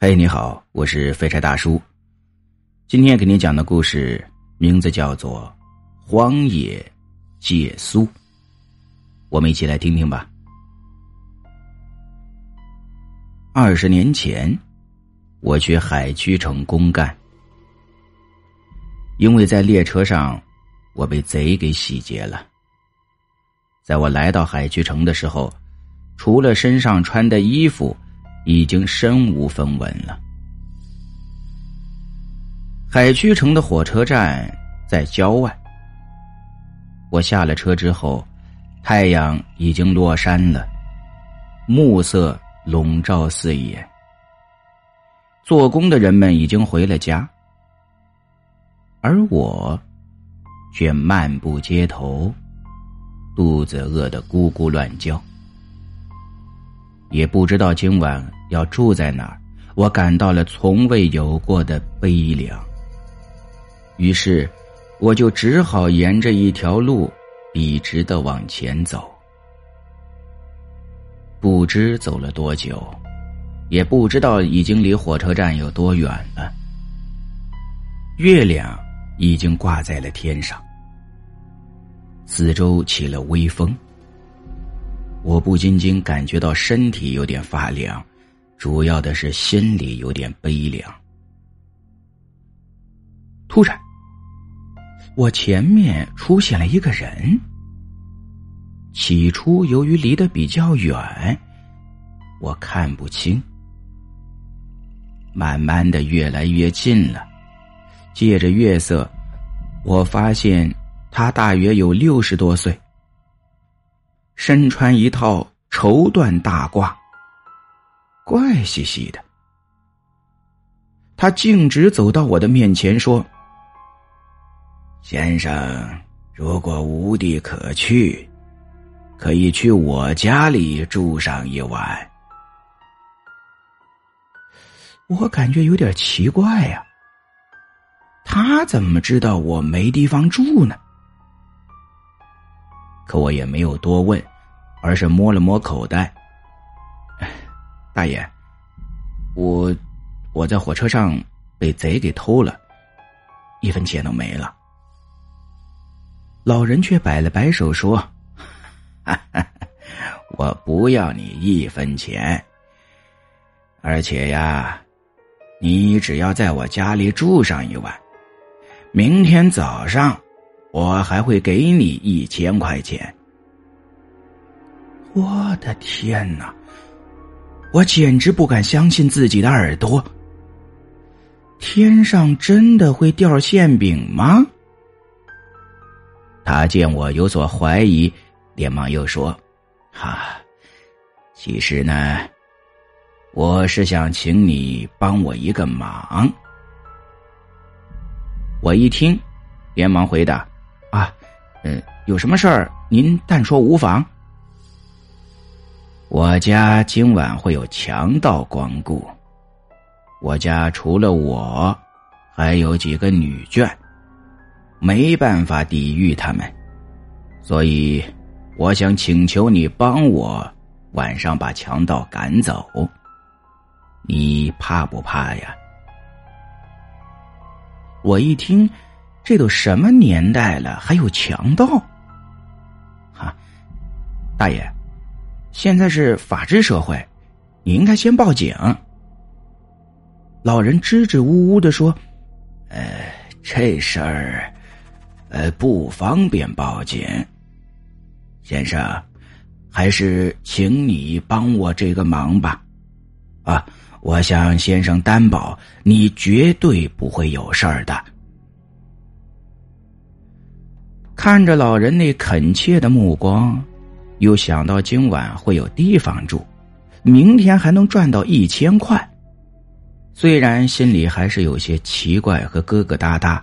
嘿，你好，我是废柴大叔。今天给你讲的故事名字叫做《荒野借宿》，我们一起来听听吧。二十年前，我去海曲城公干，因为在列车上，我被贼给洗劫了。在我来到海曲城的时候，除了身上穿的衣服。已经身无分文了。海曲城的火车站在郊外。我下了车之后，太阳已经落山了，暮色笼罩四野。做工的人们已经回了家，而我却漫步街头，肚子饿得咕咕乱叫。也不知道今晚要住在哪儿，我感到了从未有过的悲凉。于是，我就只好沿着一条路笔直的往前走。不知走了多久，也不知道已经离火车站有多远了。月亮已经挂在了天上，四周起了微风。我不仅仅感觉到身体有点发凉，主要的是心里有点悲凉。突然，我前面出现了一个人。起初由于离得比较远，我看不清。慢慢的越来越近了，借着月色，我发现他大约有六十多岁。身穿一套绸缎大褂，怪兮兮的。他径直走到我的面前，说：“先生，如果无地可去，可以去我家里住上一晚。”我感觉有点奇怪呀，他怎么知道我没地方住呢？可我也没有多问，而是摸了摸口袋。大爷，我我在火车上被贼给偷了，一分钱都没了。老人却摆了摆手说：“ 我不要你一分钱，而且呀，你只要在我家里住上一晚，明天早上。”我还会给你一千块钱。我的天哪！我简直不敢相信自己的耳朵。天上真的会掉馅饼吗？他见我有所怀疑，连忙又说：“哈，其实呢，我是想请你帮我一个忙。”我一听，连忙回答。嗯，有什么事儿您但说无妨。我家今晚会有强盗光顾，我家除了我，还有几个女眷，没办法抵御他们，所以我想请求你帮我晚上把强盗赶走。你怕不怕呀？我一听。这都什么年代了，还有强盗？哈，大爷，现在是法治社会，你应该先报警。老人支支吾吾的说：“呃，这事儿，呃，不方便报警。先生，还是请你帮我这个忙吧。啊，我向先生担保，你绝对不会有事儿的。”看着老人那恳切的目光，又想到今晚会有地方住，明天还能赚到一千块，虽然心里还是有些奇怪和疙疙瘩瘩，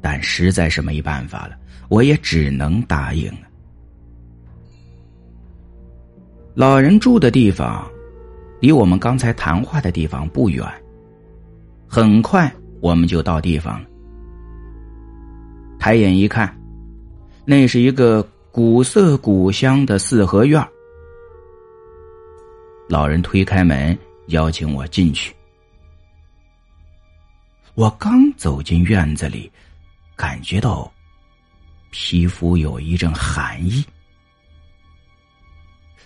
但实在是没办法了，我也只能答应了。老人住的地方，离我们刚才谈话的地方不远，很快我们就到地方了。抬眼一看，那是一个古色古香的四合院。老人推开门，邀请我进去。我刚走进院子里，感觉到皮肤有一阵寒意，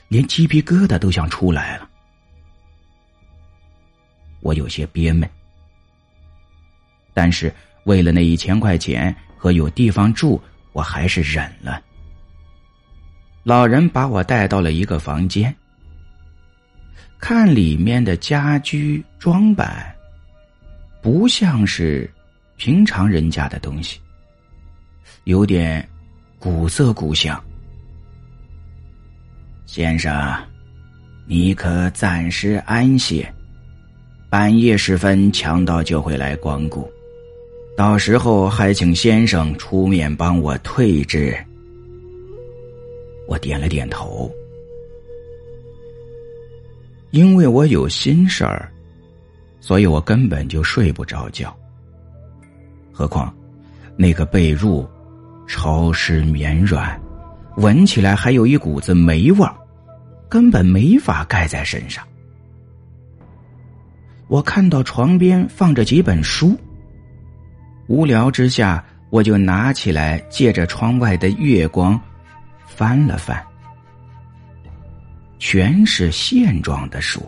连鸡皮疙瘩都想出来了。我有些憋闷，但是为了那一千块钱和有地方住，我还是忍了。老人把我带到了一个房间，看里面的家居装扮。不像是平常人家的东西，有点古色古香。先生，你可暂时安歇，半夜时分强盗就会来光顾，到时候还请先生出面帮我退之。我点了点头，因为我有心事儿。所以我根本就睡不着觉。何况，那个被褥潮湿绵软，闻起来还有一股子霉味儿，根本没法盖在身上。我看到床边放着几本书，无聊之下，我就拿起来，借着窗外的月光翻了翻，全是线状的书。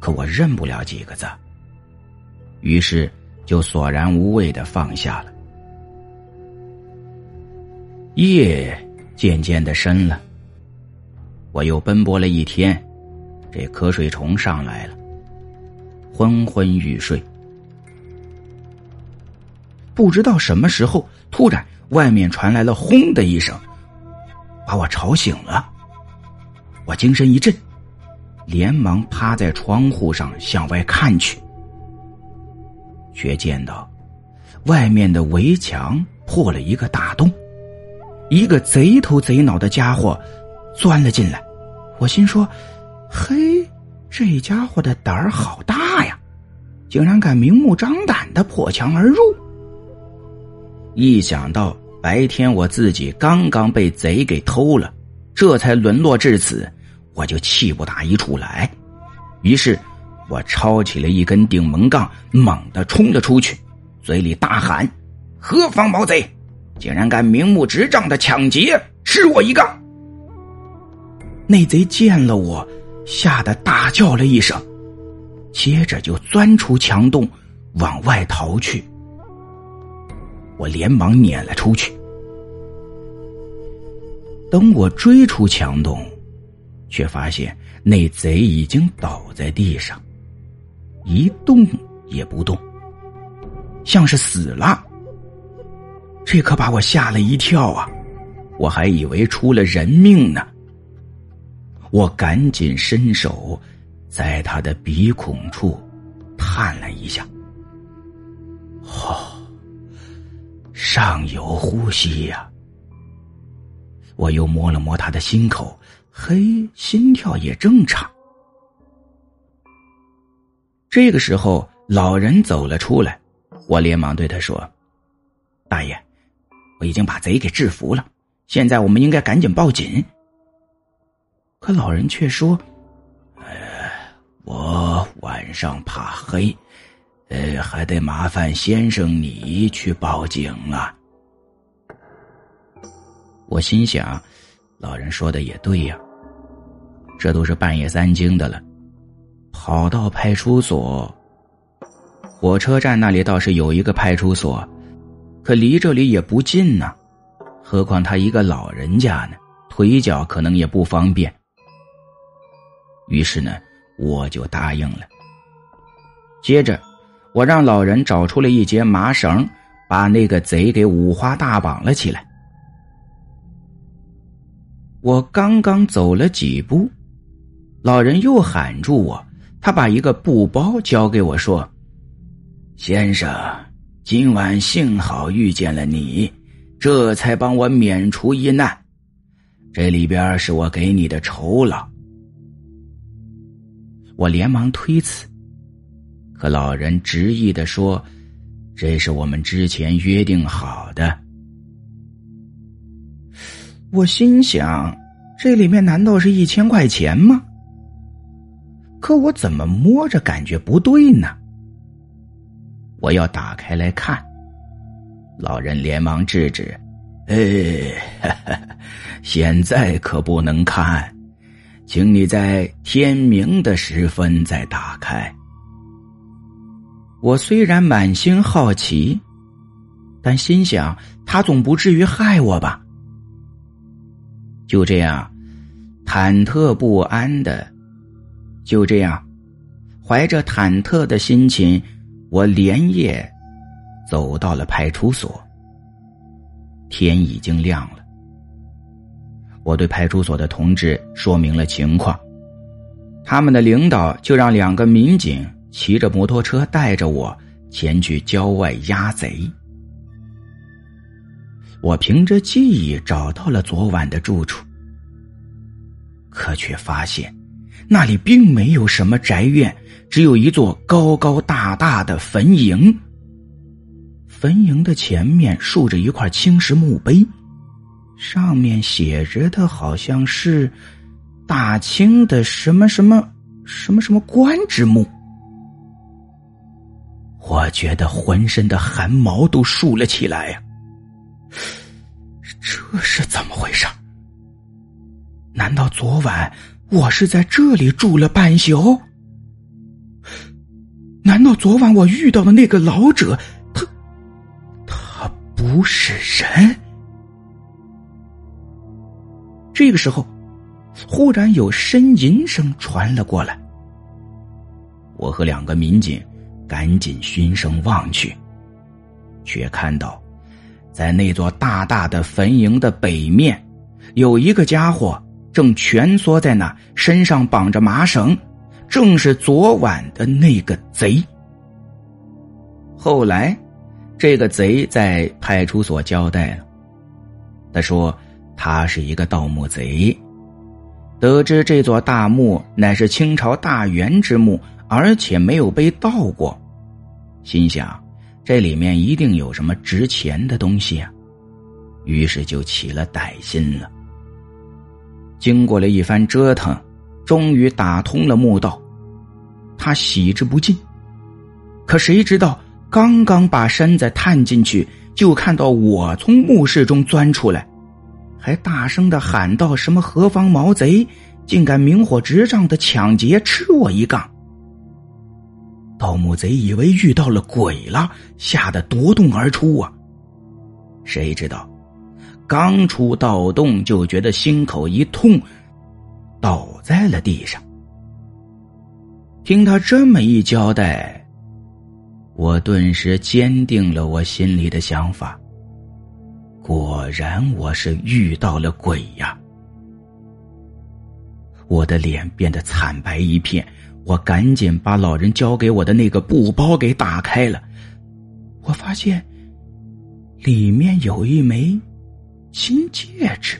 可我认不了几个字，于是就索然无味的放下了。夜渐渐的深了，我又奔波了一天，这瞌睡虫上来了，昏昏欲睡。不知道什么时候，突然外面传来了“轰”的一声，把我吵醒了。我精神一振。连忙趴在窗户上向外看去，却见到外面的围墙破了一个大洞，一个贼头贼脑的家伙钻了进来。我心说：“嘿，这家伙的胆儿好大呀，竟然敢明目张胆的破墙而入。”一想到白天我自己刚刚被贼给偷了，这才沦落至此。我就气不打一处来，于是，我抄起了一根顶门杠，猛地冲了出去，嘴里大喊：“何方毛贼，竟然敢明目执仗的抢劫，吃我一杠！”那贼见了我，吓得大叫了一声，接着就钻出墙洞，往外逃去。我连忙撵了出去。等我追出墙洞。却发现那贼已经倒在地上，一动也不动，像是死了。这可把我吓了一跳啊！我还以为出了人命呢。我赶紧伸手，在他的鼻孔处探了一下，尚有呼吸呀。我又摸了摸他的心口。嘿，心跳也正常。这个时候，老人走了出来，我连忙对他说：“大爷，我已经把贼给制服了，现在我们应该赶紧报警。”可老人却说：“呃，我晚上怕黑，呃，还得麻烦先生你去报警啊。”我心想，老人说的也对呀。这都是半夜三更的了，跑到派出所。火车站那里倒是有一个派出所，可离这里也不近呢。何况他一个老人家呢，腿脚可能也不方便。于是呢，我就答应了。接着，我让老人找出了一截麻绳，把那个贼给五花大绑了起来。我刚刚走了几步。老人又喊住我，他把一个布包交给我说：“先生，今晚幸好遇见了你，这才帮我免除一难。这里边是我给你的酬劳。”我连忙推辞，可老人执意的说：“这是我们之前约定好的。”我心想：这里面难道是一千块钱吗？可我怎么摸着感觉不对呢？我要打开来看，老人连忙制止：“哎，现在可不能看，请你在天明的时分再打开。”我虽然满心好奇，但心想他总不至于害我吧？就这样，忐忑不安的，就这样，怀着忐忑的心情。我连夜走到了派出所。天已经亮了，我对派出所的同志说明了情况，他们的领导就让两个民警骑着摩托车带着我前去郊外押贼。我凭着记忆找到了昨晚的住处，可却发现那里并没有什么宅院。只有一座高高大大的坟茔，坟茔的前面竖着一块青石墓碑，上面写着的好像是大清的什么什么什么什么官之墓。我觉得浑身的汗毛都竖了起来呀！这是怎么回事？难道昨晚我是在这里住了半宿？难道昨晚我遇到的那个老者，他，他不是人？这个时候，忽然有呻吟声传了过来。我和两个民警赶紧循声望去，却看到，在那座大大的坟茔的北面，有一个家伙正蜷缩在那，身上绑着麻绳。正是昨晚的那个贼。后来，这个贼在派出所交代了，他说他是一个盗墓贼，得知这座大墓乃是清朝大元之墓，而且没有被盗过，心想这里面一定有什么值钱的东西啊，于是就起了歹心了。经过了一番折腾。终于打通了墓道，他喜之不尽。可谁知道，刚刚把身子探进去，就看到我从墓室中钻出来，还大声的喊道：“什么何方毛贼，竟敢明火执仗的抢劫，吃我一杠！”盗墓贼以为遇到了鬼了，吓得夺洞而出啊！谁知道，刚出盗洞，就觉得心口一痛。倒在了地上。听他这么一交代，我顿时坚定了我心里的想法。果然，我是遇到了鬼呀！我的脸变得惨白一片，我赶紧把老人交给我的那个布包给打开了。我发现里面有一枚金戒指。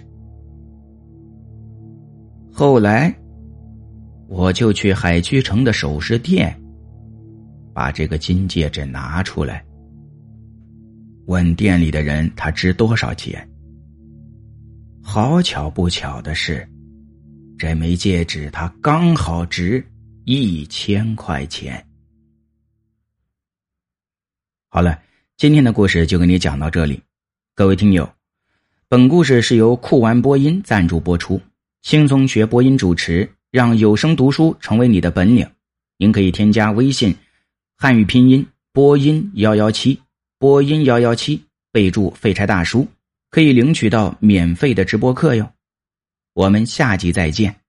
后来，我就去海曲城的首饰店，把这个金戒指拿出来，问店里的人他值多少钱。好巧不巧的是，这枚戒指它刚好值一千块钱。好了，今天的故事就给你讲到这里，各位听友，本故事是由酷玩播音赞助播出。轻松学播音主持，让有声读书成为你的本领。您可以添加微信“汉语拼音播音幺幺七”，播音幺幺七，备注“废柴大叔”，可以领取到免费的直播课哟。我们下集再见。